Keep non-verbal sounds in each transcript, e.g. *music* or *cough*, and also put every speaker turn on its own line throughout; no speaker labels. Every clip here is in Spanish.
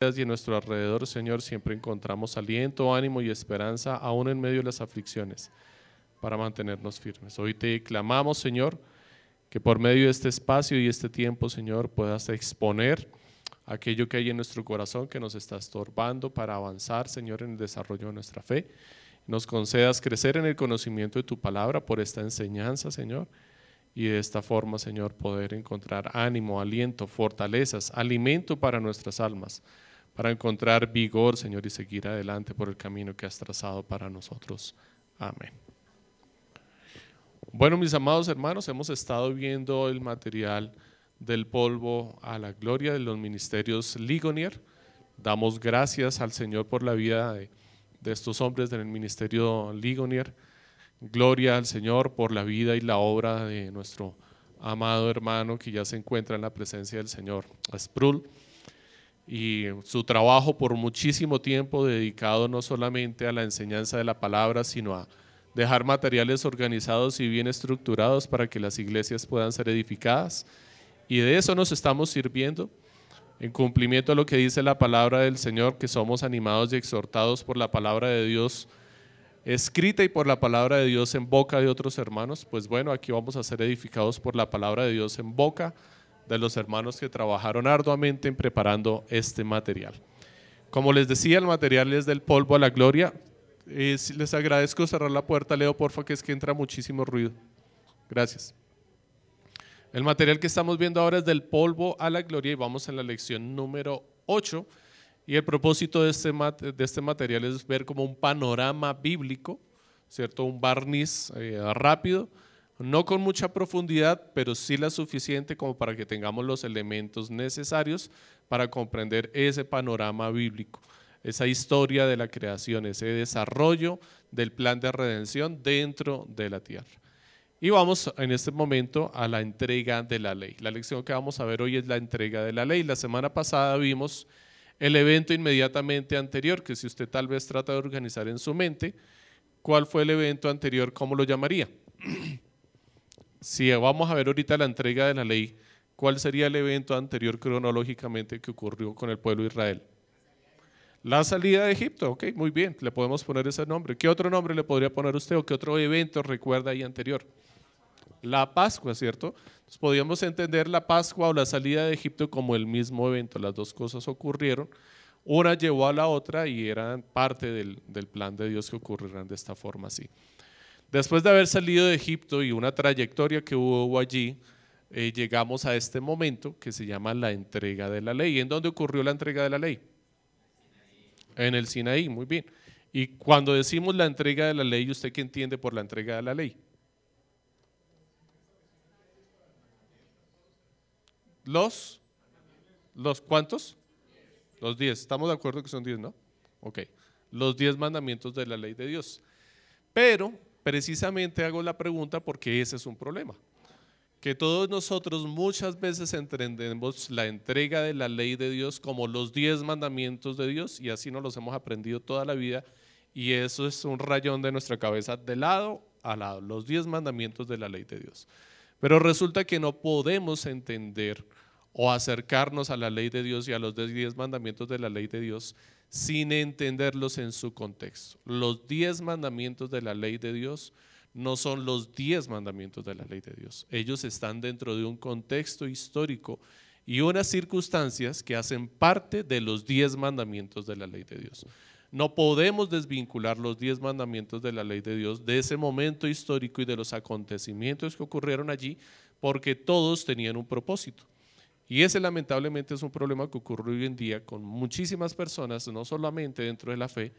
y en nuestro alrededor, Señor, siempre encontramos aliento, ánimo y esperanza, aún en medio de las aflicciones, para mantenernos firmes. Hoy te clamamos, Señor, que por medio de este espacio y este tiempo, Señor, puedas exponer aquello que hay en nuestro corazón que nos está estorbando para avanzar, Señor, en el desarrollo de nuestra fe. Nos concedas crecer en el conocimiento de tu palabra por esta enseñanza, Señor y de esta forma, Señor, poder encontrar ánimo, aliento, fortalezas, alimento para nuestras almas para encontrar vigor, Señor, y seguir adelante por el camino que has trazado para nosotros. Amén. Bueno, mis amados hermanos, hemos estado viendo el material del polvo a la gloria de los ministerios Ligonier. Damos gracias al Señor por la vida de, estos hombres del ministerio Ligonier. Gloria al Señor por la vida y la obra de nuestro amado hermano que ya se encuentra en la presencia del Señor, Sprul y su trabajo por muchísimo tiempo dedicado no solamente a la enseñanza de la palabra, sino a dejar materiales organizados y bien estructurados para que las iglesias puedan ser edificadas. Y de eso nos estamos sirviendo en cumplimiento a lo que dice la palabra del Señor, que somos animados y exhortados por la palabra de Dios escrita y por la palabra de Dios en boca de otros hermanos. Pues bueno, aquí vamos a ser edificados por la palabra de Dios en boca de los hermanos que trabajaron arduamente en preparando este material. Como les decía, el material es del polvo a la gloria. les agradezco cerrar la puerta, Leo, porfa, que es que entra muchísimo ruido. Gracias. El material que estamos viendo ahora es del polvo a la gloria y vamos en la lección número 8. Y el propósito de este, de este material es ver como un panorama bíblico, ¿cierto? Un barniz eh, rápido no con mucha profundidad, pero sí la suficiente como para que tengamos los elementos necesarios para comprender ese panorama bíblico, esa historia de la creación, ese desarrollo del plan de redención dentro de la tierra. Y vamos en este momento a la entrega de la ley. La lección que vamos a ver hoy es la entrega de la ley. La semana pasada vimos el evento inmediatamente anterior, que si usted tal vez trata de organizar en su mente, ¿cuál fue el evento anterior? ¿Cómo lo llamaría? *clears throat* si vamos a ver ahorita la entrega de la ley, ¿cuál sería el evento anterior cronológicamente que ocurrió con el pueblo de Israel? La salida de Egipto, ok, muy bien, le podemos poner ese nombre. ¿Qué otro nombre le podría poner usted o qué otro evento recuerda ahí anterior? La Pascua, ¿cierto? Entonces podríamos entender la Pascua o la salida de Egipto como el mismo evento, las dos cosas ocurrieron, una llevó a la otra y eran parte del, del plan de Dios que ocurrirán de esta forma así. Después de haber salido de Egipto y una trayectoria que hubo allí, eh, llegamos a este momento que se llama la entrega de la ley. ¿En dónde ocurrió la entrega de la ley? En el Sinaí, muy bien. Y cuando decimos la entrega de la ley, ¿usted qué entiende por la entrega de la ley? Los, los cuántos? Los diez. Estamos de acuerdo que son diez, ¿no? Ok. Los diez mandamientos de la ley de Dios. Pero precisamente hago la pregunta porque ese es un problema. Que todos nosotros muchas veces entendemos la entrega de la ley de Dios como los diez mandamientos de Dios y así nos los hemos aprendido toda la vida y eso es un rayón de nuestra cabeza de lado a lado, los diez mandamientos de la ley de Dios. Pero resulta que no podemos entender o acercarnos a la ley de Dios y a los diez mandamientos de la ley de Dios sin entenderlos en su contexto. Los diez mandamientos de la ley de Dios no son los diez mandamientos de la ley de Dios. Ellos están dentro de un contexto histórico y unas circunstancias que hacen parte de los diez mandamientos de la ley de Dios. No podemos desvincular los diez mandamientos de la ley de Dios de ese momento histórico y de los acontecimientos que ocurrieron allí, porque todos tenían un propósito. Y ese lamentablemente es un problema que ocurre hoy en día con muchísimas personas, no solamente dentro de la fe,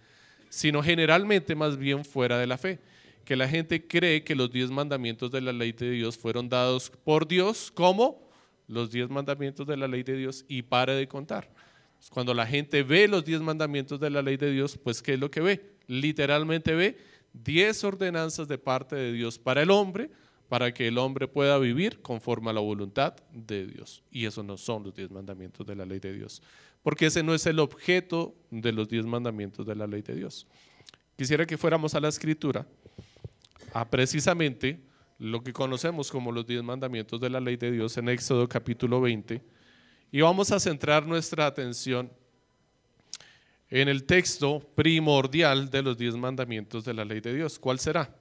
sino generalmente más bien fuera de la fe. Que la gente cree que los diez mandamientos de la ley de Dios fueron dados por Dios como los diez mandamientos de la ley de Dios y pare de contar. Cuando la gente ve los diez mandamientos de la ley de Dios, pues ¿qué es lo que ve? Literalmente ve diez ordenanzas de parte de Dios para el hombre para que el hombre pueda vivir conforme a la voluntad de Dios. Y eso no son los diez mandamientos de la ley de Dios, porque ese no es el objeto de los diez mandamientos de la ley de Dios. Quisiera que fuéramos a la escritura, a precisamente lo que conocemos como los diez mandamientos de la ley de Dios en Éxodo capítulo 20, y vamos a centrar nuestra atención en el texto primordial de los diez mandamientos de la ley de Dios. ¿Cuál será?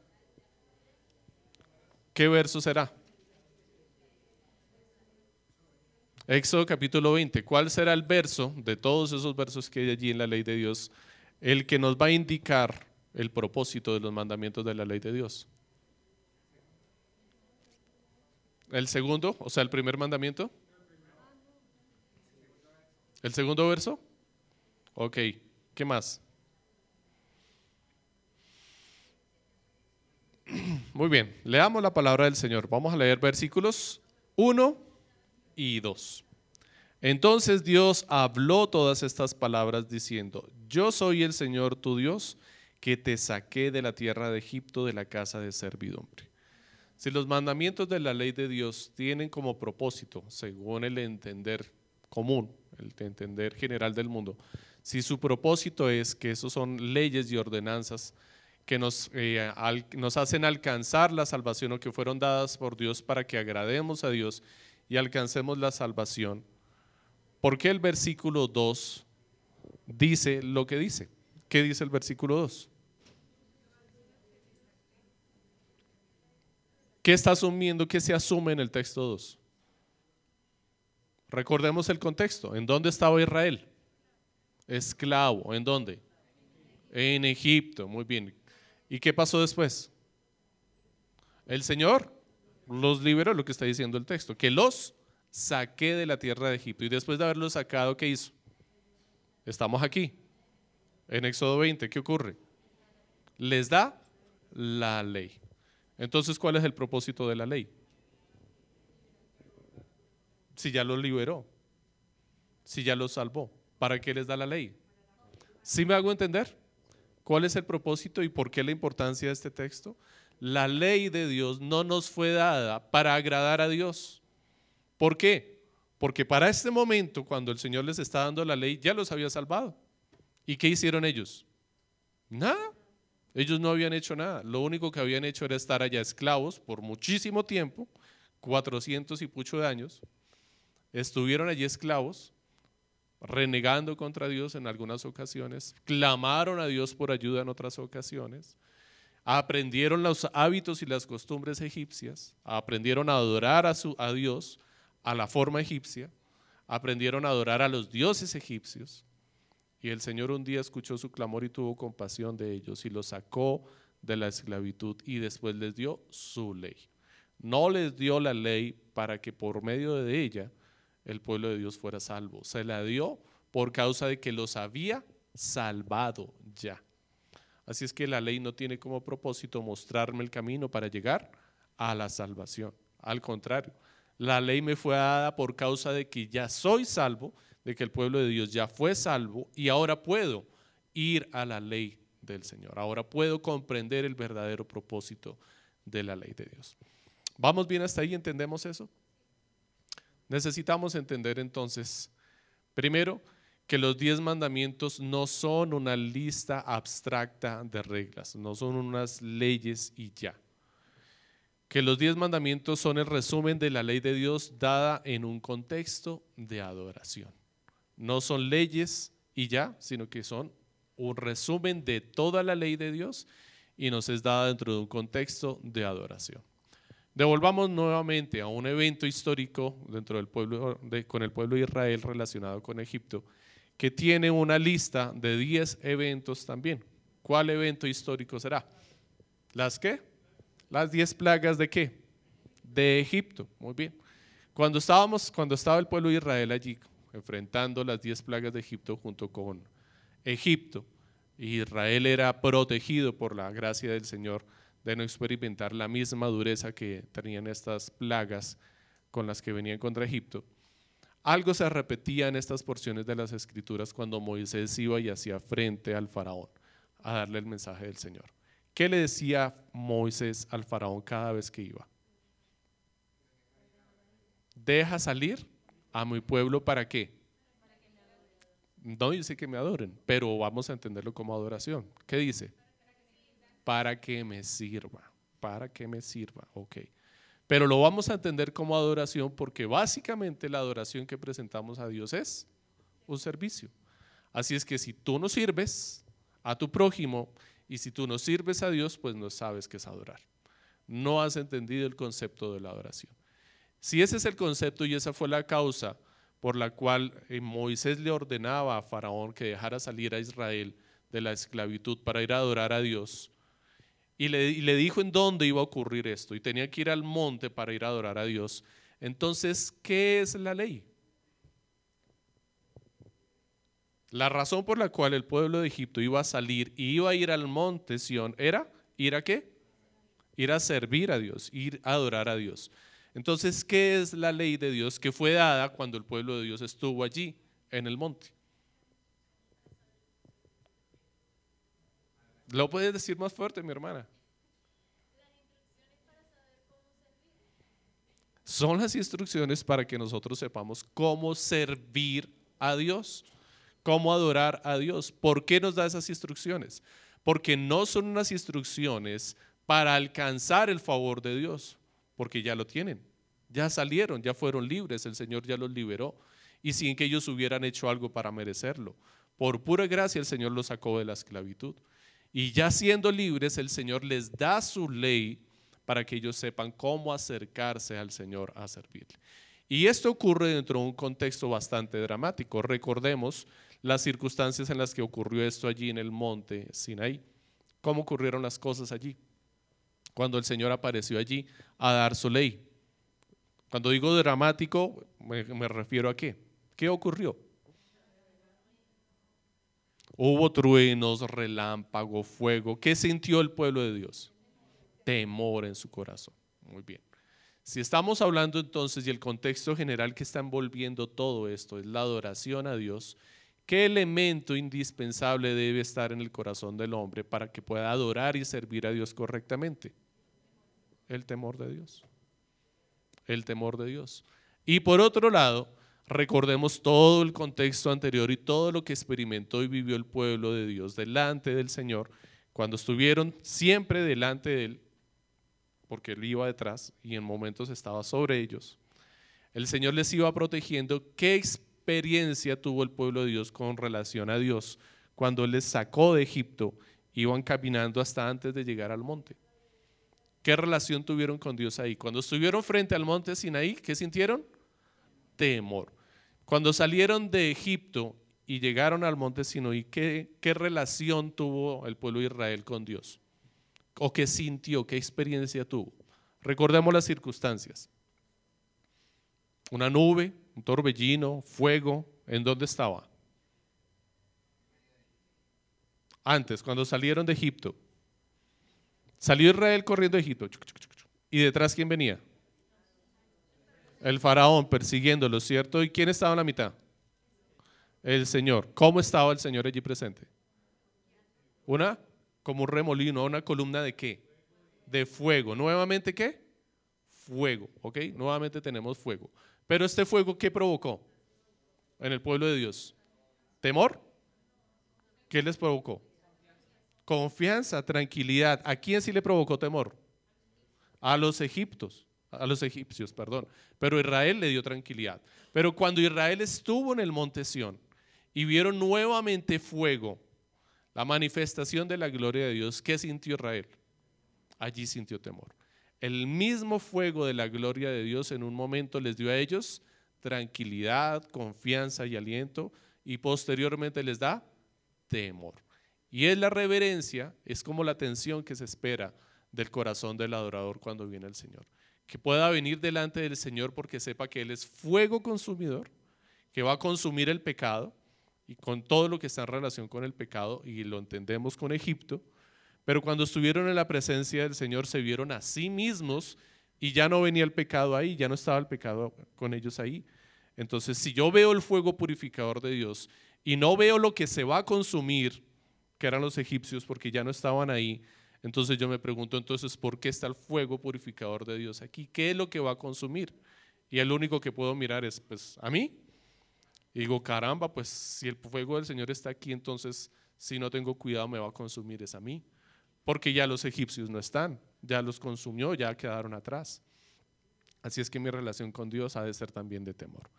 ¿Qué verso será? Éxodo capítulo 20. ¿Cuál será el verso de todos esos versos que hay allí en la ley de Dios? El que nos va a indicar el propósito de los mandamientos de la ley de Dios. El segundo, o sea, el primer mandamiento. ¿El segundo verso? Ok, ¿qué más? *clears throat* Muy bien, leamos la palabra del Señor. Vamos a leer versículos 1 y 2. Entonces Dios habló todas estas palabras diciendo, yo soy el Señor tu Dios que te saqué de la tierra de Egipto de la casa de servidumbre. Si los mandamientos de la ley de Dios tienen como propósito, según el entender común, el entender general del mundo, si su propósito es que esos son leyes y ordenanzas que nos, eh, nos hacen alcanzar la salvación o que fueron dadas por Dios para que agrademos a Dios y alcancemos la salvación, ¿por qué el versículo 2 dice lo que dice? ¿Qué dice el versículo 2? ¿Qué está asumiendo? ¿Qué se asume en el texto 2? Recordemos el contexto. ¿En dónde estaba Israel? Esclavo. ¿En dónde? En Egipto. Muy bien. ¿Y qué pasó después? El Señor los liberó, lo que está diciendo el texto, que los saqué de la tierra de Egipto. Y después de haberlos sacado, ¿qué hizo? Estamos aquí, en Éxodo 20. ¿Qué ocurre? Les da la ley. Entonces, ¿cuál es el propósito de la ley? Si ya los liberó, si ya los salvó, ¿para qué les da la ley? ¿Sí me hago entender? ¿Cuál es el propósito y por qué la importancia de este texto? La ley de Dios no nos fue dada para agradar a Dios. ¿Por qué? Porque para este momento, cuando el Señor les está dando la ley, ya los había salvado. ¿Y qué hicieron ellos? Nada. Ellos no habían hecho nada, lo único que habían hecho era estar allá esclavos por muchísimo tiempo, 400 y pucho de años. Estuvieron allí esclavos, renegando contra Dios en algunas ocasiones, clamaron a Dios por ayuda en otras ocasiones, aprendieron los hábitos y las costumbres egipcias, aprendieron a adorar a, su, Dios a la forma egipcia, aprendieron a adorar a los dioses egipcios, y el Señor un día escuchó su clamor y tuvo compasión de ellos y los sacó de la esclavitud y después les dio su ley. No les dio la ley para que por medio de ella el pueblo de Dios fuera salvo. Se la dio por causa de que los había salvado ya. Así es que la ley no tiene como propósito mostrarme el camino para llegar a la salvación. Al contrario, la ley me fue dada por causa de que ya soy salvo de que el pueblo de Dios ya fue salvo y ahora puedo ir a la ley del Señor. Ahora puedo comprender el verdadero propósito de la ley de Dios. ¿Vamos bien hasta ahí? ¿Entendemos eso? Necesitamos entender entonces, primero, que los diez mandamientos no son una lista abstracta de reglas, no son unas leyes y ya. Que los diez mandamientos son el resumen de la ley de Dios dada en un contexto de adoración. No son leyes y ya, sino que son un resumen de toda la ley de Dios y nos es dada dentro de un contexto de adoración. Devolvamos nuevamente a un evento histórico dentro del pueblo con el pueblo de Israel relacionado con Egipto, que tiene una lista de 10 eventos también. ¿Cuál evento histórico será? ¿Las qué? Las 10 plagas de qué? De Egipto. Muy bien. Cuando estábamos, cuando estaba el pueblo de Israel allí, enfrentando las diez plagas de Egipto junto con Egipto. Israel era protegido por la gracia del Señor de no experimentar la misma dureza que tenían estas plagas con las que venían contra Egipto. Algo se repetía en estas porciones de las escrituras cuando Moisés iba y hacía frente al faraón a darle el mensaje del Señor. ¿Qué le decía Moisés al faraón cada vez que iba? Deja salir a mi pueblo para qué? No dice que me adoren, pero vamos a entenderlo como adoración. ¿Qué dice? Para que me sirva, para que me sirva, ok. Pero lo vamos a entender como adoración porque básicamente la adoración que presentamos a Dios es un servicio. Así es que si tú no sirves a tu prójimo y si tú no sirves a Dios, pues no sabes qué es adorar. No has entendido el concepto de la adoración. Si ese es el concepto y esa fue la causa por la cual eh, Moisés le ordenaba a Faraón que dejara salir a Israel de la esclavitud para ir a adorar a Dios, y le, dijo en dónde iba a ocurrir esto, y tenía que ir al monte para ir a adorar a Dios. Entonces, ¿qué es la ley? La razón por la cual el pueblo de Egipto iba a salir y iba a ir al monte Sión era ir a qué? Ir a servir a Dios, ir a adorar a Dios. Entonces, ¿qué es la ley de Dios que fue dada cuando el pueblo de Dios estuvo allí en el monte? ¿Lo puedes decir más fuerte, mi hermana? Son las instrucciones para que nosotros sepamos cómo servir a Dios cómo adorar a Dios. ¿Por qué nos da esas instrucciones? Porque no son unas instrucciones para alcanzar el favor de Dios, porque ya lo tienen. Ya salieron, ya fueron libres, el Señor ya los liberó y sin que ellos hubieran hecho algo para merecerlo. Por pura gracia el Señor los sacó de la esclavitud. Y ya siendo libres, el Señor les da su ley para que ellos sepan cómo acercarse al Señor a servirle. Y esto ocurre dentro de un contexto bastante dramático. Recordemos las circunstancias en las que ocurrió esto allí en el monte Sinaí. ¿Cómo ocurrieron las cosas allí? Cuando el Señor apareció allí a dar su ley. Cuando digo dramático, me, me refiero a qué? ¿Qué ocurrió? Hubo truenos, relámpago, fuego. ¿Qué sintió el pueblo de Dios? Temor en su corazón. Muy bien. Si estamos hablando entonces y el contexto general que está envolviendo todo esto es la adoración a Dios, ¿Qué elemento indispensable debe estar en el corazón del hombre para que pueda adorar y servir a Dios correctamente? El temor de Dios. El temor de Dios. Y por otro lado, recordemos todo el contexto anterior y todo lo que experimentó y vivió el pueblo de Dios delante del Señor, cuando estuvieron siempre delante de Él, porque Él iba detrás y en momentos estaba sobre ellos. El Señor les iba protegiendo. ¿Qué experiencia tuvo el pueblo de Dios con relación a Dios cuando les sacó de Egipto? Iban caminando hasta antes de llegar al monte. ¿Qué relación tuvieron con Dios ahí? Cuando estuvieron frente al monte Sinaí, ¿qué sintieron? Temor. Cuando salieron de Egipto y llegaron al monte Sinaí, ¿qué, ¿qué relación tuvo el pueblo de Israel con Dios? ¿O qué sintió? ¿Qué experiencia tuvo? Recordemos las circunstancias. Una nube, un torbellino, fuego, ¿en dónde estaba? Antes, cuando salieron de Egipto. Salió Israel corriendo de Egipto. ¿Y detrás quién venía? El faraón persiguiéndolo, ¿cierto? ¿Y quién estaba en la mitad? El Señor. ¿Cómo estaba el Señor allí presente? Una, como un remolino, una columna de qué? De fuego. ¿Nuevamente qué? Fuego, ¿ok? Nuevamente tenemos fuego. Pero este fuego, ¿qué provocó en el pueblo de Dios? ¿Temor? ¿Qué les provocó? Confianza, tranquilidad. ¿A quién sí le provocó temor? A los egiptos, a los egipcios, perdón. Pero Israel le dio tranquilidad. Pero cuando Israel estuvo en el monte Sión y vieron nuevamente fuego, la manifestación de la gloria de Dios, ¿qué sintió Israel? Allí sintió temor el mismo fuego de la gloria de Dios en un momento les dio a ellos tranquilidad, confianza y aliento y posteriormente les da temor. Y es la reverencia, es como la atención que se espera del corazón del adorador cuando viene el Señor. Que pueda venir delante del Señor porque sepa que Él es fuego consumidor, que va a consumir el pecado y con todo lo que está en relación con el pecado, y lo entendemos con Egipto, pero cuando estuvieron en la presencia del Señor se vieron a sí mismos y ya no venía el pecado ahí, ya no estaba el pecado con ellos ahí. Entonces, si yo veo el fuego purificador de Dios y no veo lo que se va a consumir, que eran los egipcios, porque ya no estaban ahí, entonces yo me pregunto entonces, ¿por qué está el fuego purificador de Dios aquí? ¿Qué es lo que va a consumir? Y el único que puedo mirar es, pues, a mí. Y digo, caramba, pues si el fuego del Señor está aquí, entonces si no tengo cuidado me va a consumir es a mí porque ya los egipcios no están, ya los consumió, ya quedaron atrás. Así es que mi relación con Dios ha de ser también de temor.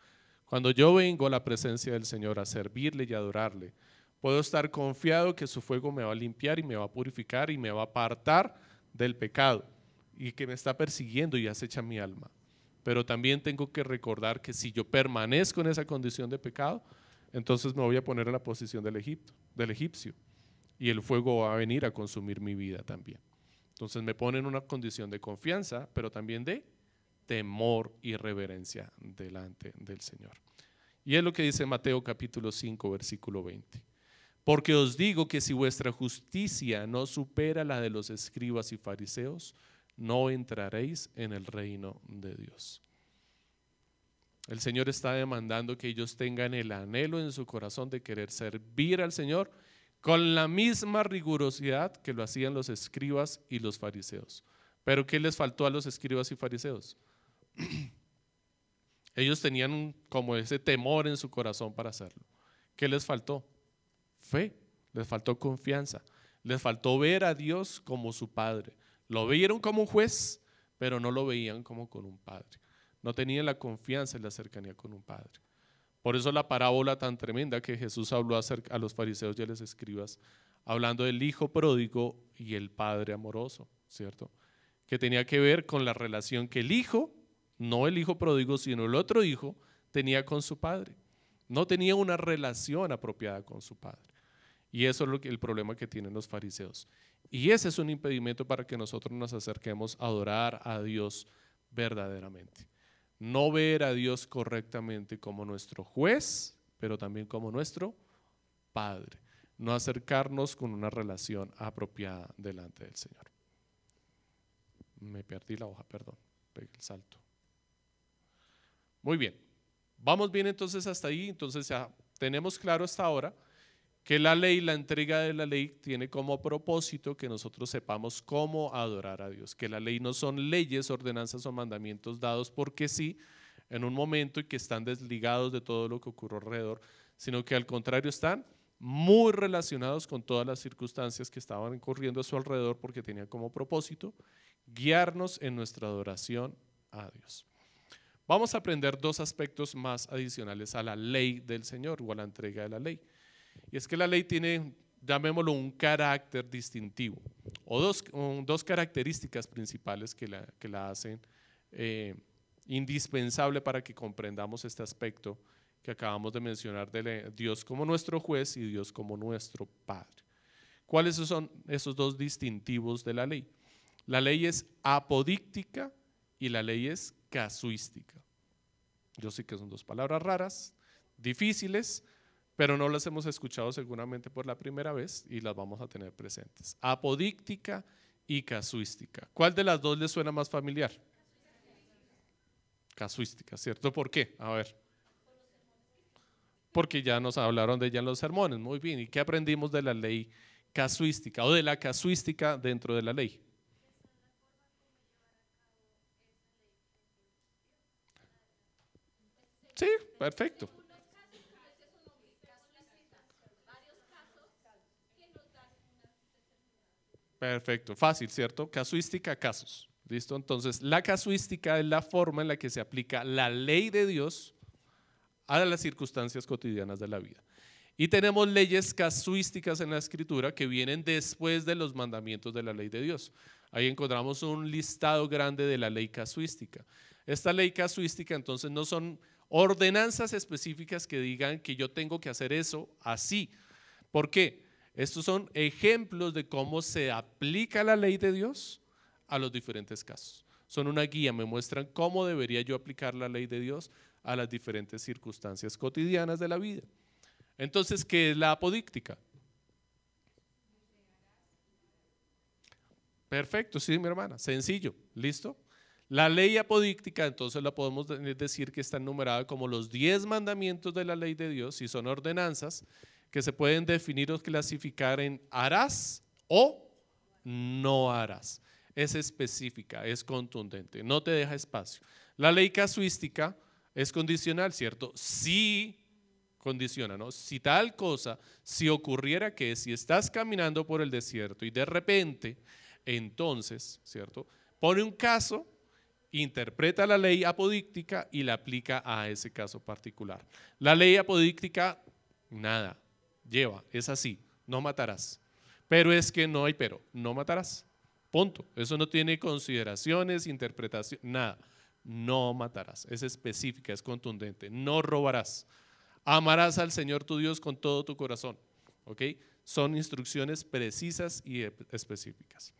Cuando yo vengo a la presencia del Señor a servirle y adorarle, puedo estar confiado que su fuego me va a limpiar y me va a purificar y me va a apartar del pecado y que me está persiguiendo y acecha mi alma. Pero también tengo que recordar que si yo permanezco en esa condición de pecado, entonces me voy a poner en la posición del, Egipto, del egipcio y el fuego va a venir a consumir mi vida también. Entonces me pone en una condición de confianza, pero también de temor y reverencia delante del Señor. Y es lo que dice Mateo capítulo 5, versículo 20. Porque os digo que si vuestra justicia no supera la de los escribas y fariseos, no entraréis en el reino de Dios. El Señor está demandando que ellos tengan el anhelo en su corazón de querer servir al Señor con la misma rigurosidad que lo hacían los escribas y los fariseos. Pero ¿qué les faltó a los escribas y fariseos? *clears throat* Ellos tenían como ese temor en su corazón para hacerlo. ¿Qué les faltó? Fe, les faltó confianza, les faltó ver a Dios como su Padre. Lo vieron como un juez, pero no lo veían como con un Padre. No tenían la confianza en la cercanía con un Padre. Por eso la parábola tan tremenda que Jesús habló a los fariseos y a los escribas, hablando del hijo pródigo y el Padre amoroso, ¿cierto? Que tenía que ver con la relación que el hijo no el hijo pródigo, sino el otro hijo, tenía con su padre. No tenía una relación apropiada con su padre. Y eso es lo que, el problema que tienen los fariseos. Y ese es un impedimento para que nosotros nos acerquemos a adorar a Dios verdaderamente. No ver a Dios correctamente como nuestro juez, pero también como nuestro Padre. No acercarnos con una relación apropiada delante del Señor. Me perdí la hoja, perdón. El salto. Muy bien. Vamos bien entonces hasta ahí. Entonces ya tenemos claro hasta ahora que la ley, la entrega de la ley tiene como propósito que nosotros sepamos cómo adorar a Dios, que la ley no son leyes, ordenanzas o mandamientos dados porque sí en un momento y que están desligados de todo lo que ocurre alrededor, sino que al contrario están muy relacionados con todas las circunstancias que estaban ocurriendo a su alrededor porque tenían como propósito guiarnos en nuestra adoración a Dios. Vamos a aprender dos aspectos más adicionales a la ley del Señor o a la entrega de la ley. Y es que la ley tiene, llamémoslo, un carácter distintivo o dos, dos características principales que la, que la hacen eh, indispensable para que comprendamos este aspecto que acabamos de mencionar de Dios como nuestro juez y Dios como nuestro Padre. ¿Cuáles son esos dos distintivos de la ley? La ley es apodíctica y la ley es casuística. Yo sé que son dos palabras raras, difíciles, pero no las hemos escuchado seguramente por la primera vez y las vamos a tener presentes. Apodíctica y casuística. ¿Cuál de las dos les suena más familiar? Casuística, ¿cierto? ¿Por qué? A ver. Porque ya nos hablaron de ella en los sermones. Muy bien. ¿Y qué aprendimos de la ley casuística o de la casuística dentro de la ley? Sí, perfecto. Perfecto, fácil, ¿cierto? Casuística, casos. ¿Listo? Entonces, la casuística es la forma en la que se aplica la ley de Dios a las circunstancias cotidianas de la vida. Y tenemos leyes casuísticas en la escritura que vienen después de los mandamientos de la ley de Dios. Ahí encontramos un listado grande de la ley casuística. Esta ley casuística entonces no son ordenanzas específicas que digan que yo tengo que hacer eso así. ¿Por qué? Estos son ejemplos de cómo se aplica la ley de Dios a los diferentes casos. Son una guía, me muestran cómo debería yo aplicar la ley de Dios a las diferentes circunstancias cotidianas de la vida. Entonces, ¿qué es la apodíctica? Perfecto, sí, mi hermana, sencillo, ¿listo? La ley apodíctica, entonces la podemos decir que está enumerada como los diez mandamientos de la ley de Dios y son ordenanzas que se pueden definir o clasificar en harás o no harás. Es específica, es contundente, no te deja espacio. La ley casuística es condicional, ¿cierto? Si condiciona, ¿no? Si tal cosa, si ocurriera que si estás caminando por el desierto y de repente, entonces, ¿cierto? Pone un caso interpreta la ley apodíctica y la aplica a ese caso particular. La ley apodíctica, nada, lleva, es así, no matarás. Pero es que no hay pero, no matarás. Punto. Eso no tiene consideraciones, interpretación, nada. No matarás. Es específica, es contundente. No robarás. Amarás al Señor tu Dios con todo tu corazón. ¿Ok? Son instrucciones precisas y específicas.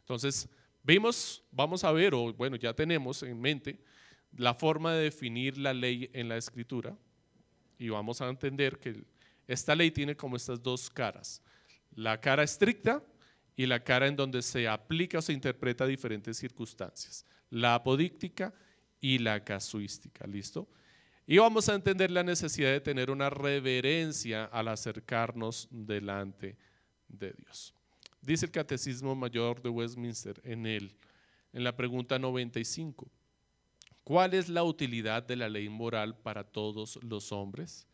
Entonces, vimos, vamos a ver, o bueno, ya tenemos en mente la forma de definir la ley en la escritura y vamos a entender que esta ley tiene como estas dos caras. La cara estricta y la cara en donde se aplica o se interpreta diferentes circunstancias. La apodíctica y la casuística. ¿Listo? Y vamos a entender la necesidad de tener una reverencia al acercarnos delante de Dios. Dice el Catecismo Mayor de Westminster en él, en la pregunta 95. ¿Cuál es la utilidad de la ley moral para todos los hombres?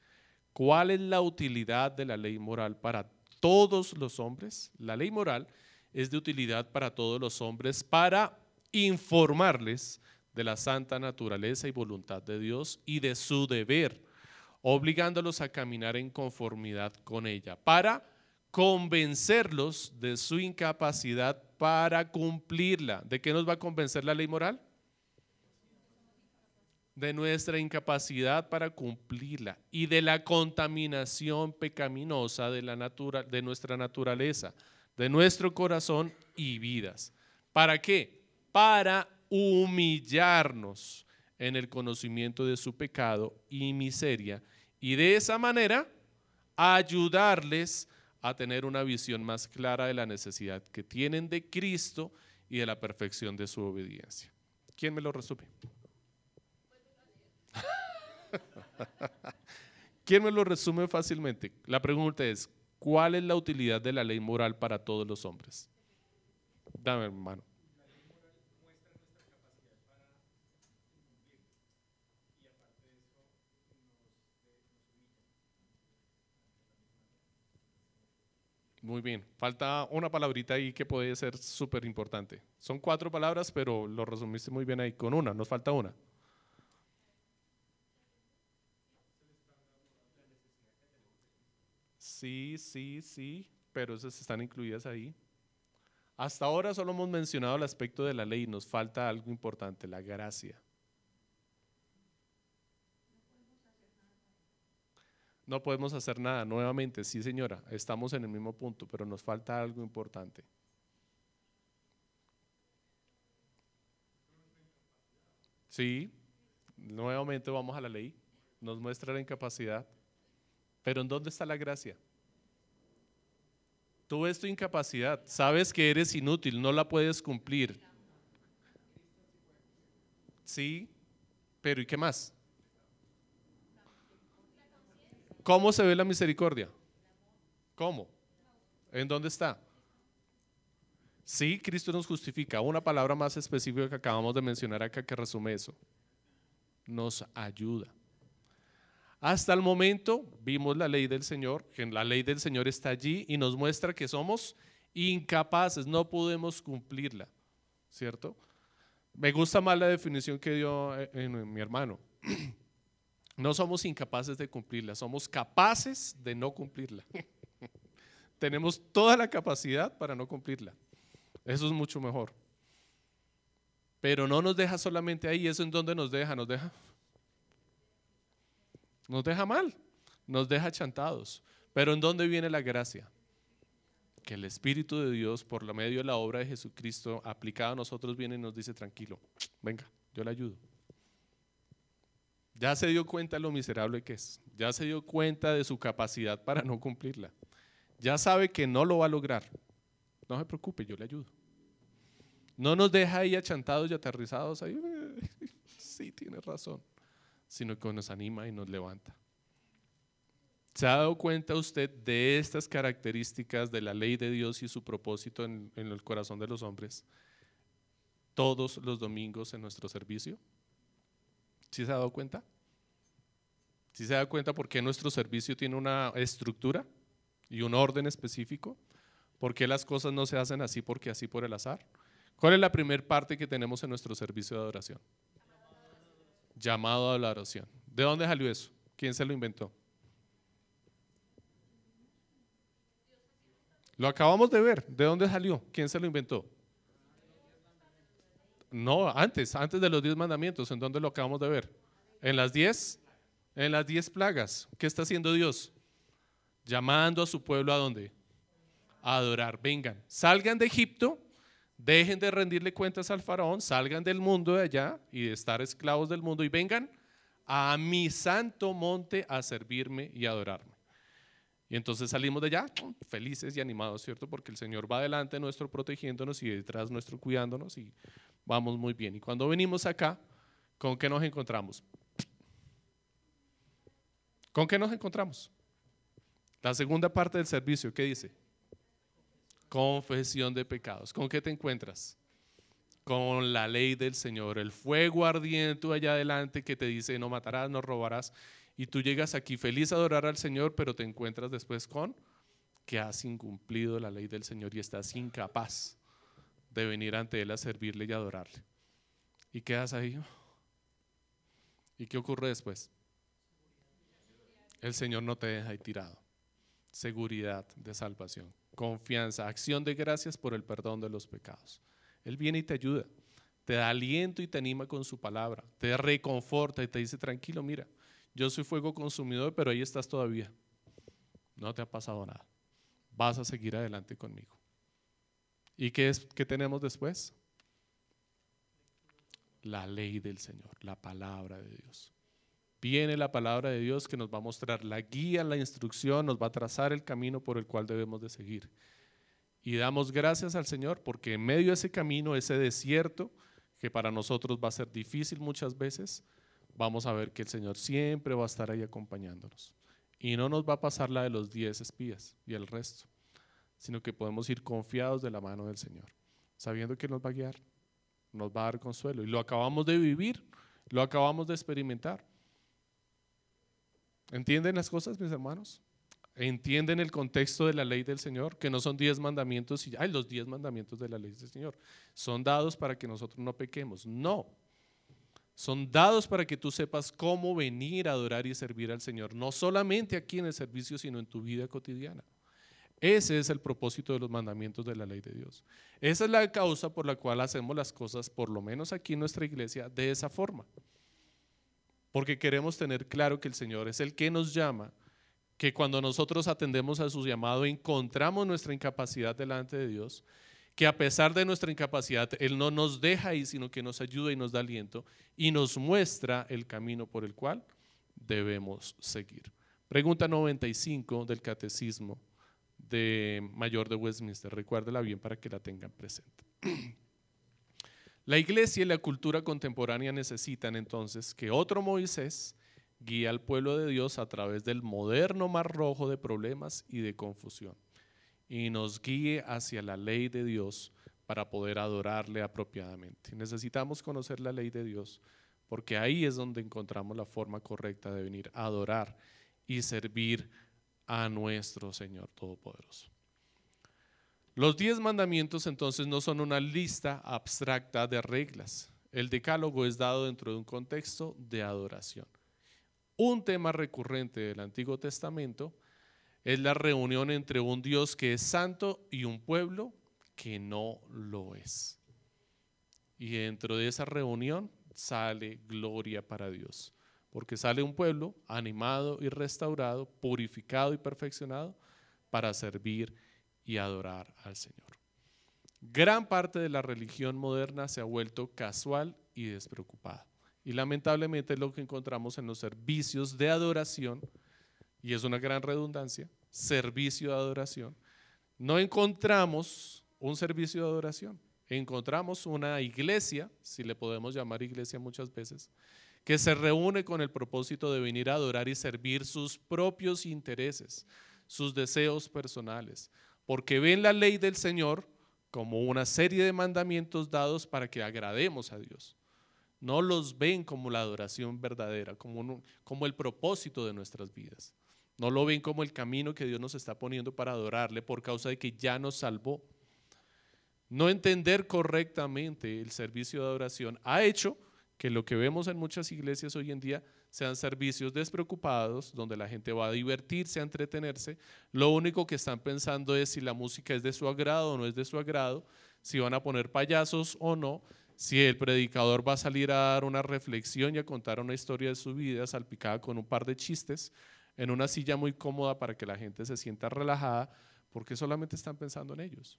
¿Cuál es la utilidad de la ley moral para todos los hombres? La ley moral es de utilidad para todos los hombres para informarles de la santa naturaleza y voluntad de Dios y de su deber, obligándolos a caminar en conformidad con ella, para convencerlos de su incapacidad para cumplirla. ¿De qué nos va a convencer la ley moral? De nuestra incapacidad para cumplirla y de la contaminación pecaminosa de, la natura, de nuestra naturaleza, de nuestro corazón y vidas. ¿Para qué? Para humillarnos en el conocimiento de su pecado y miseria y de esa manera ayudarles a tener una visión más clara de la necesidad que tienen de Cristo y de la perfección de su obediencia. ¿Quién me lo resume? *laughs* ¿Quién me lo resume fácilmente? La pregunta es, ¿cuál es la utilidad de la ley moral para todos los hombres? Dame, hermano. Muy bien, falta una palabrita ahí que puede ser súper importante. Son cuatro palabras, pero lo resumiste muy bien ahí con una, nos falta una. Sí, sí, sí, pero esas están incluidas ahí. Hasta ahora solo hemos mencionado el aspecto de la ley, nos falta algo importante, la gracia. No podemos hacer nada. Nuevamente, sí señora, estamos en el mismo punto, pero nos falta algo importante. Sí, nuevamente vamos a la ley, nos muestra la incapacidad, pero ¿en dónde está la gracia? Tú ves tu incapacidad, sabes que eres inútil, no la puedes cumplir. Sí, pero ¿y qué más? ¿Cómo se ve la misericordia? ¿Cómo? ¿En dónde está? Sí, Cristo nos justifica. Una palabra más específica que acabamos de mencionar acá que resume eso. Nos ayuda. Hasta el momento vimos la ley del Señor, que la ley del Señor está allí y nos muestra que somos incapaces, no podemos cumplirla, ¿cierto? Me gusta más la definición que dio eh, eh, mi hermano. *clears throat* No somos incapaces de cumplirla, somos capaces de no cumplirla. *laughs* Tenemos toda la capacidad para no cumplirla. Eso es mucho mejor. Pero no nos deja solamente ahí, eso en donde nos deja, nos deja. Nos deja mal, nos deja chantados. Pero ¿en dónde viene la gracia? Que el Espíritu de Dios, por la medio de la obra de Jesucristo aplicada a nosotros, viene y nos dice, tranquilo, venga, yo le ayudo. Ya se dio cuenta de lo miserable que es. Ya se dio cuenta de su capacidad para no cumplirla. Ya sabe que no lo va a lograr. No se preocupe, yo le ayudo. No nos deja ahí achantados y aterrizados ahí. *laughs* Sí, tiene razón. Sino que nos anima y nos levanta. ¿Se ha dado cuenta usted de estas características de la ley de Dios y su propósito en, el corazón de los hombres todos los domingos en nuestro servicio? ¿Sí se ha dado cuenta? ¿Sí se da cuenta por qué nuestro servicio tiene una estructura y un orden específico? ¿Por qué las cosas no se hacen así porque así por el azar? ¿Cuál es la primera parte que tenemos en nuestro servicio de adoración? Llamado a la oración. ¿De dónde salió eso? ¿Quién se lo inventó? Lo acabamos de ver. ¿De dónde salió? ¿Quién se lo inventó? No, antes, antes de los diez mandamientos. ¿En dónde lo acabamos de ver? En las diez, en las diez plagas. ¿Qué está haciendo Dios? Llamando a su pueblo a dónde? Adorar. Vengan, salgan de Egipto, dejen de rendirle cuentas al faraón, salgan del mundo de allá y de estar esclavos del mundo y vengan a mi santo monte a servirme y adorarme. Y entonces salimos de allá felices y animados, ¿cierto? Porque el Señor va adelante nuestro protegiéndonos y detrás nuestro cuidándonos y vamos muy bien. Y cuando venimos acá, ¿con qué nos encontramos? ¿Con qué nos encontramos? La segunda parte del servicio, ¿qué dice? Confesión de pecados. ¿Con qué te encuentras? Con la ley del Señor, el fuego ardiente allá adelante que te dice no matarás, no robarás y tú llegas aquí feliz a adorar al Señor, pero te encuentras después con que has incumplido la ley del Señor y estás incapaz de venir ante Él a servirle y adorarle. Y quedas ahí. ¿Y qué ocurre después? El Señor no te deja ahí tirado. Seguridad de salvación, confianza, acción de gracias por el perdón de los pecados. Él viene y te ayuda, te da aliento y te anima con su palabra, te reconforta y te dice, tranquilo, mira, yo soy fuego consumidor, pero ahí estás todavía. No te ha pasado nada. Vas a seguir adelante conmigo. ¿Y qué, es, qué tenemos después? La ley del Señor, la palabra de Dios. Viene la palabra de Dios que nos va a mostrar la guía, la instrucción, nos va a trazar el camino por el cual debemos de seguir. Y damos gracias al Señor porque en medio de ese camino, ese desierto, que para nosotros va a ser difícil muchas veces, vamos a ver que el Señor siempre va a estar ahí acompañándonos. Y no nos va a pasar la de los diez espías y el resto, sino que podemos ir confiados de la mano del Señor, sabiendo que nos va a guiar, nos va a dar consuelo. Y lo acabamos de vivir, lo acabamos de experimentar. ¿Entienden las cosas, mis hermanos? ¿Entienden el contexto de la ley del Señor? Que no son diez mandamientos y, ay, los diez mandamientos de la ley del Señor. Son dados para que nosotros no pequemos. No, son dados para que tú sepas cómo venir a adorar y servir al Señor, no solamente aquí en el servicio, sino en tu vida cotidiana. Ese es el propósito de los mandamientos de la ley de Dios. Esa es la causa por la cual hacemos las cosas, por lo menos aquí en nuestra iglesia, de esa forma. Porque queremos tener claro que el Señor es el que nos llama, que cuando nosotros atendemos a su llamado encontramos nuestra incapacidad delante de Dios que a pesar de nuestra incapacidad, Él no nos deja ahí, sino que nos ayuda y nos da aliento y nos muestra el camino por el cual debemos seguir. Pregunta 95 del Catecismo de Mayor de Westminster. Recuérdela bien para que la tengan presente. La iglesia y la cultura contemporánea necesitan entonces que otro Moisés guíe al pueblo de Dios a través del moderno mar rojo de problemas y de confusión y nos guíe hacia la ley de Dios para poder adorarle apropiadamente. Necesitamos conocer la ley de Dios porque ahí es donde encontramos la forma correcta de venir a adorar y servir a nuestro Señor Todopoderoso. Los diez mandamientos entonces no son una lista abstracta de reglas. El decálogo es dado dentro de un contexto de adoración. Un tema recurrente del Antiguo Testamento es la reunión entre un Dios que es santo y un pueblo que no lo es. Y dentro de esa reunión sale gloria para Dios, porque sale un pueblo animado y restaurado, purificado y perfeccionado para servir y adorar al Señor. Gran parte de la religión moderna se ha vuelto casual y despreocupada. Y lamentablemente es lo que encontramos en los servicios de adoración y es una gran redundancia, servicio de adoración, no encontramos un servicio de adoración, encontramos una iglesia, si le podemos llamar iglesia muchas veces, que se reúne con el propósito de venir a adorar y servir sus propios intereses, sus deseos personales, porque ven la ley del Señor como una serie de mandamientos dados para que agrademos a Dios. No los ven como la adoración verdadera, como, el propósito de nuestras vidas. No lo ven como el camino que Dios nos está poniendo para adorarle por causa de que ya nos salvó. no entender correctamente el servicio de adoración ha hecho que lo que vemos en muchas iglesias hoy en día sean servicios despreocupados, donde la gente va a divertirse, a entretenerse. Lo único que están pensando es si la música es de su agrado o no es de su agrado, si van a poner payasos o no, si el predicador va a salir a dar una reflexión y a contar una historia de su vida salpicada con un par de chistes en una silla muy cómoda para que la gente se sienta relajada, porque solamente están pensando en ellos.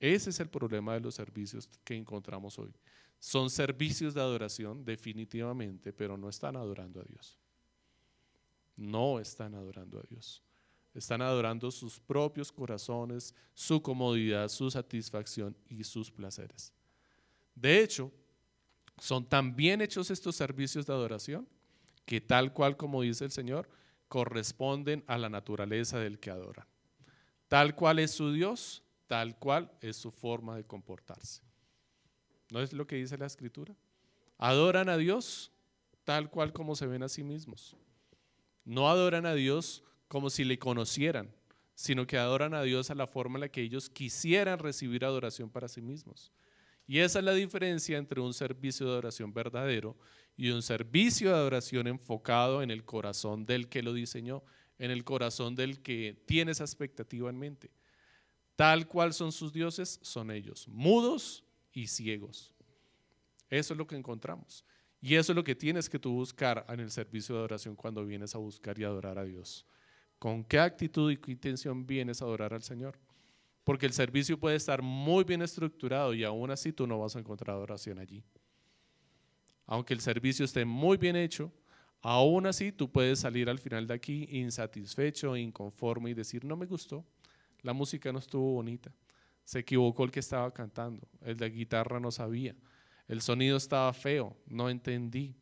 Ese es el problema de los servicios que encontramos hoy. Son servicios de adoración definitivamente, pero no están adorando a Dios. No están adorando a Dios. Están adorando sus propios corazones, su comodidad, su satisfacción y sus placeres. De hecho, son tan bien hechos estos servicios de adoración que tal cual como dice el Señor, corresponden a la naturaleza del que adoran. Tal cual es su Dios, tal cual es su forma de comportarse. ¿No es lo que dice la escritura? Adoran a Dios tal cual como se ven a sí mismos. No adoran a Dios como si le conocieran, sino que adoran a Dios a la forma en la que ellos quisieran recibir adoración para sí mismos. Y esa es la diferencia entre un servicio de adoración verdadero y un servicio de adoración enfocado en el corazón del que lo diseñó, en el corazón del que tiene esa expectativa en mente. Tal cual son sus dioses, son ellos, mudos y ciegos. Eso es lo que encontramos. Y eso es lo que tienes que tú buscar en el servicio de adoración cuando vienes a buscar y adorar a Dios. ¿Con qué actitud y qué intención vienes a adorar al Señor? Porque el servicio puede estar muy bien estructurado y aún así tú no vas a encontrar adoración allí. Aunque el servicio esté muy bien hecho, aún así tú puedes salir al final de aquí insatisfecho, inconforme y decir, no me gustó, la música no estuvo bonita, se equivocó el que estaba cantando, el de guitarra no sabía, el sonido estaba feo, no entendí.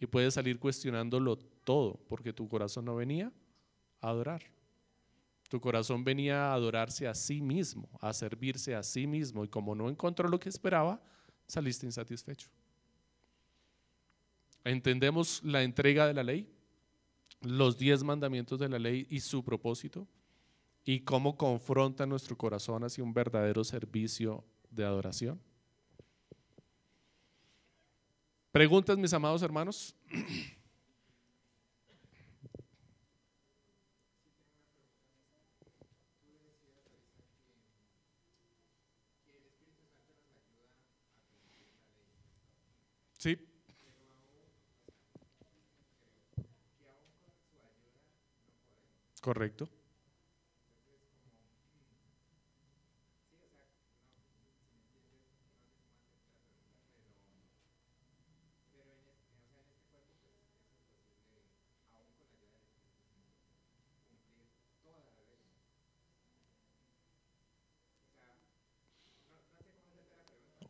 Y puedes salir cuestionándolo todo porque tu corazón no venía a adorar. Tu corazón venía a adorarse a sí mismo, a servirse a sí mismo y como no encontró lo que esperaba, saliste insatisfecho. ¿Entendemos la entrega de la ley? Los diez mandamientos de la ley y su propósito y cómo confronta nuestro corazón hacia un verdadero servicio de adoración. ¿Preguntas, mis amados hermanos? Sí. Correcto.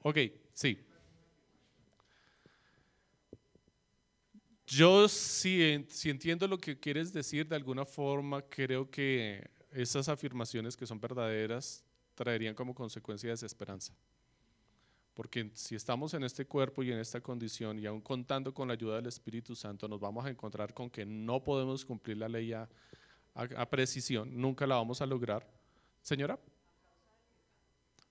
Ok, sí. Yo si, si entiendo lo que quieres decir de alguna forma, creo que esas afirmaciones que son verdaderas traerían como consecuencia desesperanza. Porque si estamos en este cuerpo y en esta condición y aún contando con la ayuda del Espíritu Santo, nos vamos a encontrar con que no podemos cumplir la ley a, a precisión, nunca la vamos a lograr. Señora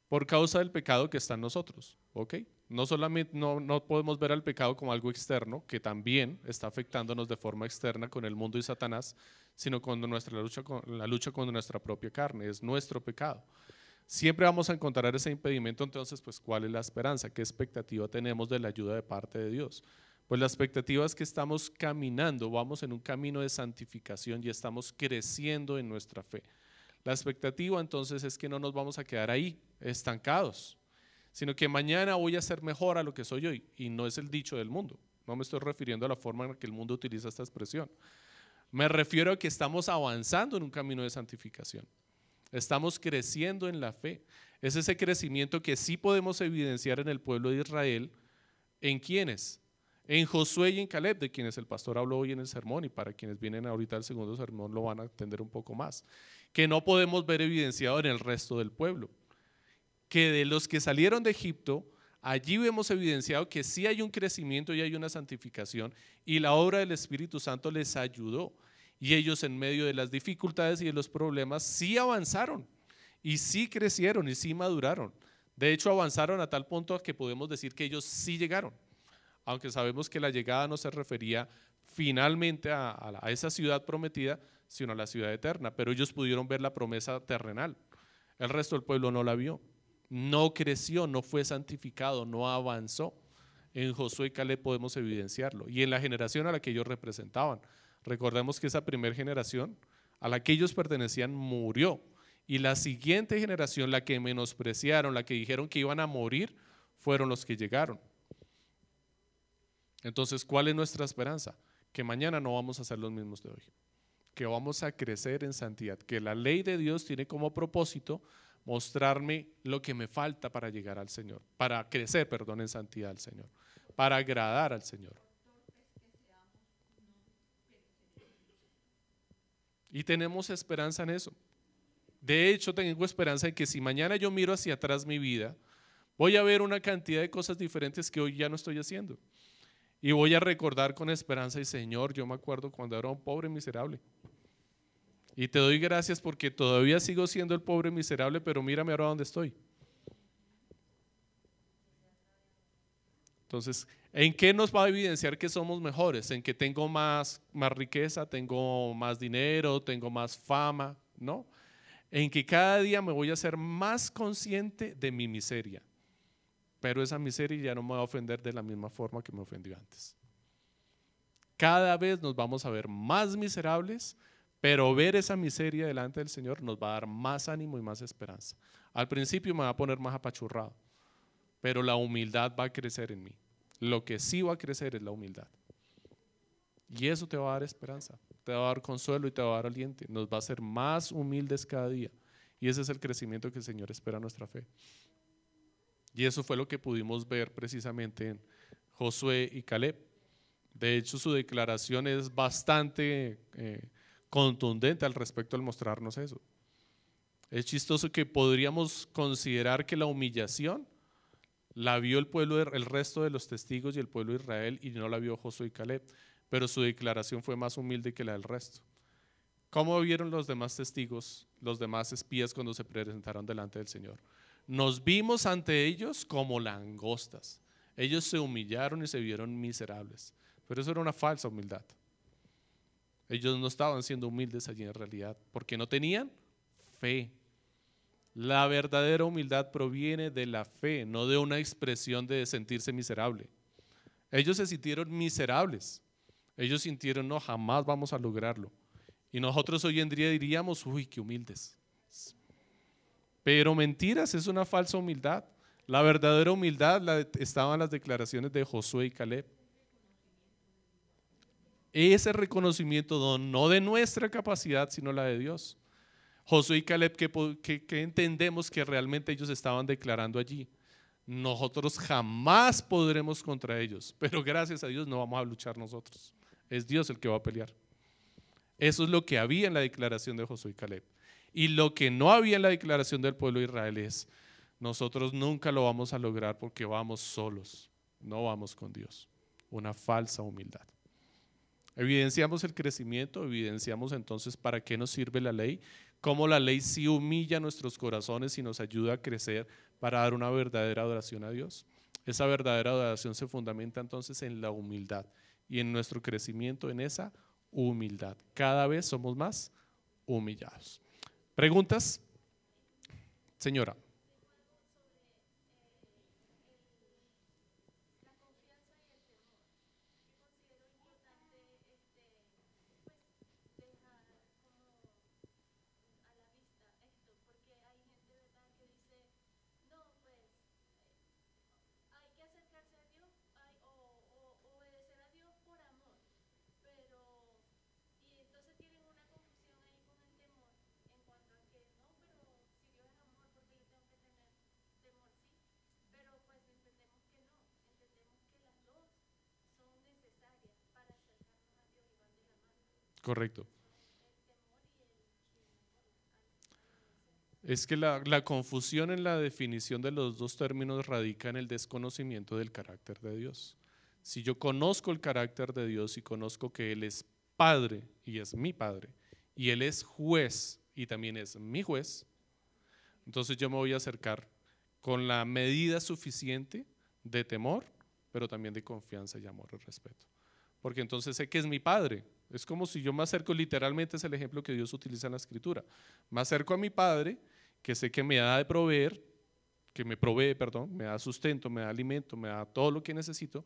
por causa del pecado que está en nosotros. ¿ok? No solamente no, no, podemos ver al pecado como algo externo, que también está afectándonos de forma externa con el mundo y Satanás, sino con nuestra lucha con la lucha con nuestra propia carne, es nuestro pecado. Siempre vamos a encontrar ese impedimento, entonces, pues, ¿cuál es la esperanza? ¿Qué expectativa tenemos de la ayuda de parte de Dios? Pues la expectativa es que estamos caminando, vamos en un camino de santificación y estamos creciendo en nuestra fe. La expectativa entonces es que no nos vamos a quedar ahí, estancados, sino que mañana voy a ser mejor a lo que soy hoy. Y no es el dicho del mundo. No me estoy refiriendo a la forma en que el mundo utiliza esta expresión. Me refiero a que estamos avanzando en un camino de santificación. Estamos creciendo en la fe. Es ese crecimiento que sí podemos evidenciar en el pueblo de Israel. ¿En quiénes? En Josué y en Caleb, de quienes el pastor habló hoy en el sermón, y para quienes vienen ahorita al segundo sermón lo van a entender un poco más que no podemos ver evidenciado en el resto del pueblo. Que de los que salieron de Egipto, allí vemos evidenciado que sí hay un crecimiento y hay una santificación y la obra del Espíritu Santo les ayudó. Y ellos en medio de las dificultades y de los problemas sí avanzaron y sí crecieron y sí maduraron. De hecho, avanzaron a tal punto que podemos decir que ellos sí llegaron, aunque sabemos que la llegada no se refería finalmente a, esa ciudad prometida, sino a la ciudad eterna, pero ellos pudieron ver la promesa terrenal. El resto del pueblo no la vio, no creció, no fue santificado, no avanzó. En Josué y Caleb podemos evidenciarlo. Y en la generación a la que ellos representaban. Recordemos que esa primera generación a la que ellos pertenecían murió. Y la siguiente generación, la que menospreciaron, la que dijeron que iban a morir, fueron los que llegaron. Entonces, ¿cuál es nuestra esperanza? Que mañana no vamos a ser los mismos de hoy. Que vamos a crecer en santidad. Que la ley de Dios tiene como propósito mostrarme lo que me falta para llegar al Señor. Para crecer, perdón, en santidad al Señor. Para agradar al Señor. Y tenemos esperanza en eso. De hecho, tengo esperanza en que si mañana yo miro hacia atrás mi vida, voy a ver una cantidad de cosas diferentes que hoy ya no estoy haciendo. Y voy a recordar con esperanza y Señor, yo me acuerdo cuando era un pobre miserable. Y te doy gracias porque todavía sigo siendo el pobre miserable, pero mírame ahora dónde estoy. Entonces, ¿en qué nos va a evidenciar que somos mejores? En que tengo más, más riqueza, tengo más dinero, tengo más fama, ¿no? En que cada día me voy a ser más consciente de mi miseria. Pero esa miseria ya no me va a ofender de la misma forma que me ofendió antes. Cada vez nos vamos a ver más miserables, pero ver esa miseria delante del Señor nos va a dar más ánimo y más esperanza. Al principio me va a poner más apachurrado pero la humildad va a crecer en mí. Lo que sí va a crecer es la humildad. Y eso te va a dar esperanza, te va a dar consuelo y te va a dar aliento. Nos va a hacer más humildes cada día. Y ese es el crecimiento que el Señor espera en nuestra fe. Y eso fue lo que pudimos ver precisamente en Josué y Caleb. De hecho, su declaración es bastante eh, contundente al respecto al mostrarnos eso. Es chistoso que podríamos considerar que la humillación la vio el pueblo, el resto de los testigos y el pueblo de Israel y no la vio Josué y Caleb, pero su declaración fue más humilde que la del resto. ¿Cómo vieron los demás testigos, los demás espías cuando se presentaron delante del Señor? Nos vimos ante ellos como langostas. Ellos se humillaron y se vieron miserables, pero eso era una falsa humildad. Ellos no estaban siendo humildes allí en realidad, porque no tenían fe. La verdadera humildad proviene de la fe, no de una expresión de sentirse miserable. Ellos se sintieron miserables. Ellos sintieron, no, jamás vamos a lograrlo. Y nosotros hoy en día diríamos, uy, qué humildes. Pero mentiras, es una falsa humildad. La verdadera humildad la, estaba en las declaraciones de Josué y Caleb. Ese reconocimiento no de nuestra capacidad, sino la de Dios. Josué y Caleb, ¿qué, entendemos que realmente ellos estaban declarando allí? Nosotros jamás podremos contra ellos, pero gracias a Dios no vamos a luchar nosotros. Es Dios el que va a pelear. Eso es lo que había en la declaración de Josué y Caleb. Y lo que no había en la declaración del pueblo de Israel es, nosotros nunca lo vamos a lograr porque vamos solos, no vamos con Dios. Una falsa humildad. Evidenciamos el crecimiento, evidenciamos entonces para qué nos sirve la ley cómo la ley sí humilla nuestros corazones y nos ayuda a crecer para dar una verdadera adoración a Dios. Esa verdadera adoración se fundamenta entonces en la humildad y en nuestro crecimiento en esa humildad. Cada vez somos más humillados. ¿Preguntas? Señora. Correcto. Es que la, confusión en la definición de los dos términos radica en el desconocimiento del carácter de Dios. Si yo conozco el carácter de Dios y conozco que Él es Padre y es mi Padre, y Él es juez y también es mi juez, entonces yo me voy a acercar con la medida suficiente de temor, pero también de confianza y amor y respeto. Porque entonces sé que es mi Padre. Es como si yo me acerco, literalmente es el ejemplo que Dios utiliza en la Escritura. Me acerco a mi Padre, que sé que me da de proveer, que me provee, perdón, me da sustento, me da alimento, me da todo lo que necesito,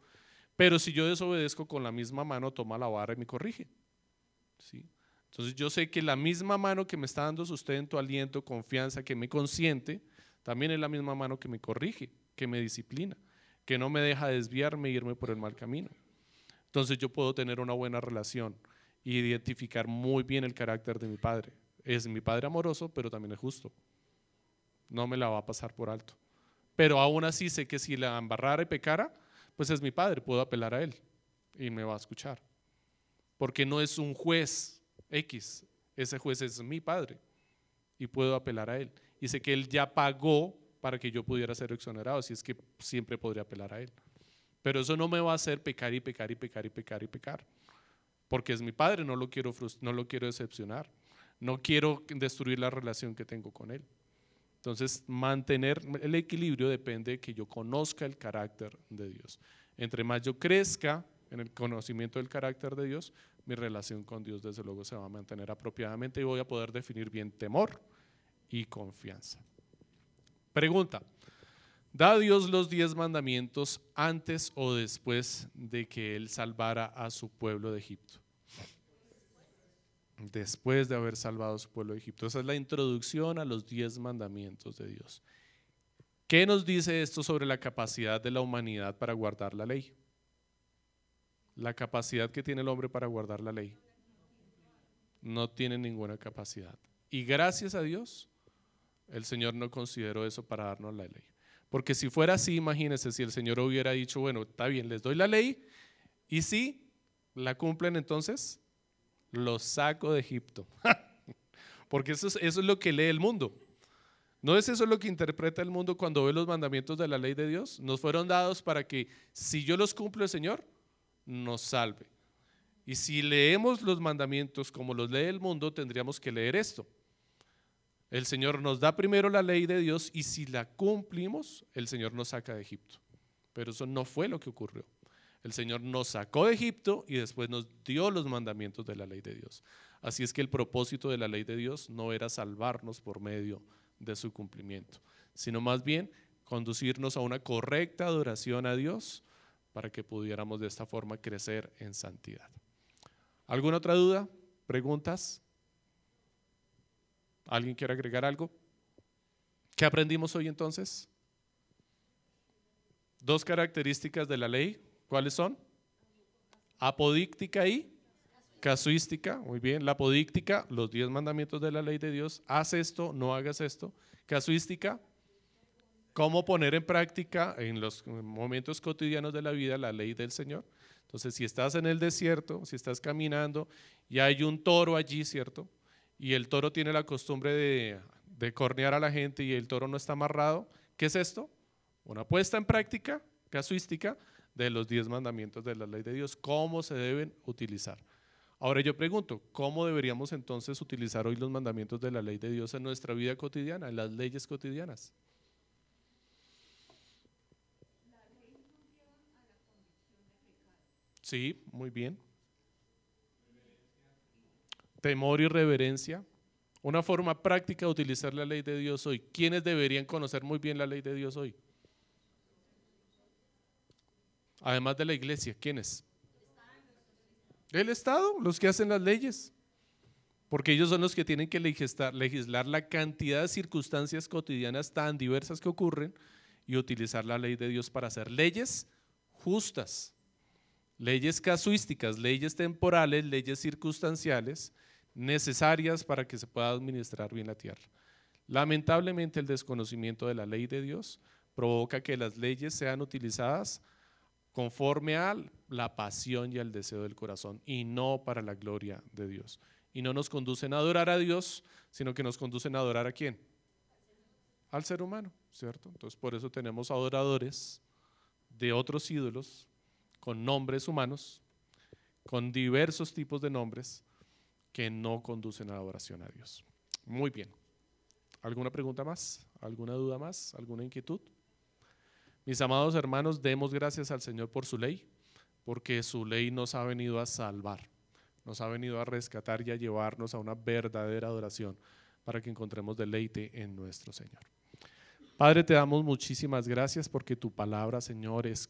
pero si yo desobedezco con la misma mano, toma la vara y me corrige. ¿Sí? Entonces yo sé que la misma mano que me está dando sustento, aliento, confianza, que me consiente, también es la misma mano que me corrige, que me disciplina, que no me deja desviarme e irme por el mal camino. Entonces yo puedo tener una buena relación y identificar muy bien el carácter de mi padre. Es mi padre amoroso, pero también es justo. No me la va a pasar por alto. Pero aún así sé que si la embarrara y pecara, pues es mi padre, puedo apelar a él y me va a escuchar. Porque no es un juez X, ese juez es mi padre y puedo apelar a él. Y sé que él ya pagó para que yo pudiera ser exonerado, así es que siempre podría apelar a él. Pero eso no me va a hacer pecar y pecar y pecar y pecar y pecar. Porque es mi padre, no lo quiero, no lo quiero decepcionar. No quiero destruir la relación que tengo con él. Entonces, mantener el equilibrio depende de que yo conozca el carácter de Dios. Entre más yo crezca en el conocimiento del carácter de Dios, mi relación con Dios desde luego se va a mantener apropiadamente y voy a poder definir bien temor y confianza. Pregunta, ¿da Dios los diez mandamientos antes o después de que Él salvara a su pueblo de Egipto? después de haber salvado a su pueblo de Egipto. Esa es la introducción a los diez mandamientos de Dios. ¿Qué nos dice esto sobre la capacidad de la humanidad para guardar la ley? La capacidad que tiene el hombre para guardar la ley. No tiene ninguna capacidad. Y gracias a Dios, el Señor no consideró eso para darnos la ley. Porque si fuera así, imagínense si el Señor hubiera dicho, bueno, está bien, les doy la ley, y si la cumplen entonces, los saco de Egipto. *laughs* Porque eso es, eso es lo que lee el mundo. ¿No es eso lo que interpreta el mundo cuando ve los mandamientos de la ley de Dios? Nos fueron dados para que si yo los cumplo el Señor, nos salve. Y si leemos los mandamientos como los lee el mundo, tendríamos que leer esto. El Señor nos da primero la ley de Dios y si la cumplimos, el Señor nos saca de Egipto. Pero eso no fue lo que ocurrió. El Señor nos sacó de Egipto y después nos dio los mandamientos de la ley de Dios. Así es que el propósito de la ley de Dios no era salvarnos por medio de su cumplimiento, sino más bien conducirnos a una correcta adoración a Dios para que pudiéramos de esta forma crecer en santidad. ¿Alguna otra duda? ¿Preguntas? ¿Alguien quiere agregar algo? ¿Qué aprendimos hoy entonces? Dos características de la ley ¿Cuáles son? Apodíctica y casuística. Muy bien, la apodíctica, los diez mandamientos de la ley de Dios. Haz esto, no hagas esto. Casuística, cómo poner en práctica en los momentos cotidianos de la vida la ley del Señor. Entonces, si estás en el desierto, si estás caminando y hay un toro allí, ¿cierto? Y el toro tiene la costumbre de, de cornear a la gente y el toro no está amarrado, ¿qué es esto? Una puesta en práctica casuística de los diez mandamientos de la ley de Dios, cómo se deben utilizar. Ahora yo pregunto, ¿cómo deberíamos entonces utilizar hoy los mandamientos de la ley de Dios en nuestra vida cotidiana, en las leyes cotidianas? Sí, muy bien. Temor y reverencia. Una forma práctica de utilizar la ley de Dios hoy. ¿Quiénes deberían conocer muy bien la ley de Dios hoy? Además de la iglesia, ¿quiénes? El Estado, los que hacen las leyes. Porque ellos son los que tienen que legislar, legislar la cantidad de circunstancias cotidianas tan diversas que ocurren y utilizar la ley de Dios para hacer leyes justas, leyes casuísticas, leyes temporales, leyes circunstanciales necesarias para que se pueda administrar bien la tierra. Lamentablemente el desconocimiento de la ley de Dios provoca que las leyes sean utilizadas conforme a la pasión y al deseo del corazón y no para la gloria de Dios. Y no nos conducen a adorar a Dios, sino que nos conducen a adorar a quién? Al ser humano, ¿cierto? Entonces por eso tenemos adoradores de otros ídolos con nombres humanos, con diversos tipos de nombres que no conducen a la adoración a Dios. Muy bien. ¿Alguna pregunta más? ¿Alguna duda más? ¿Alguna inquietud? Mis amados hermanos, demos gracias al Señor por su ley, porque su ley nos ha venido a salvar, nos ha venido a rescatar y a llevarnos a una verdadera adoración para que encontremos deleite en nuestro Señor. Padre, te damos muchísimas gracias porque tu palabra, Señor, es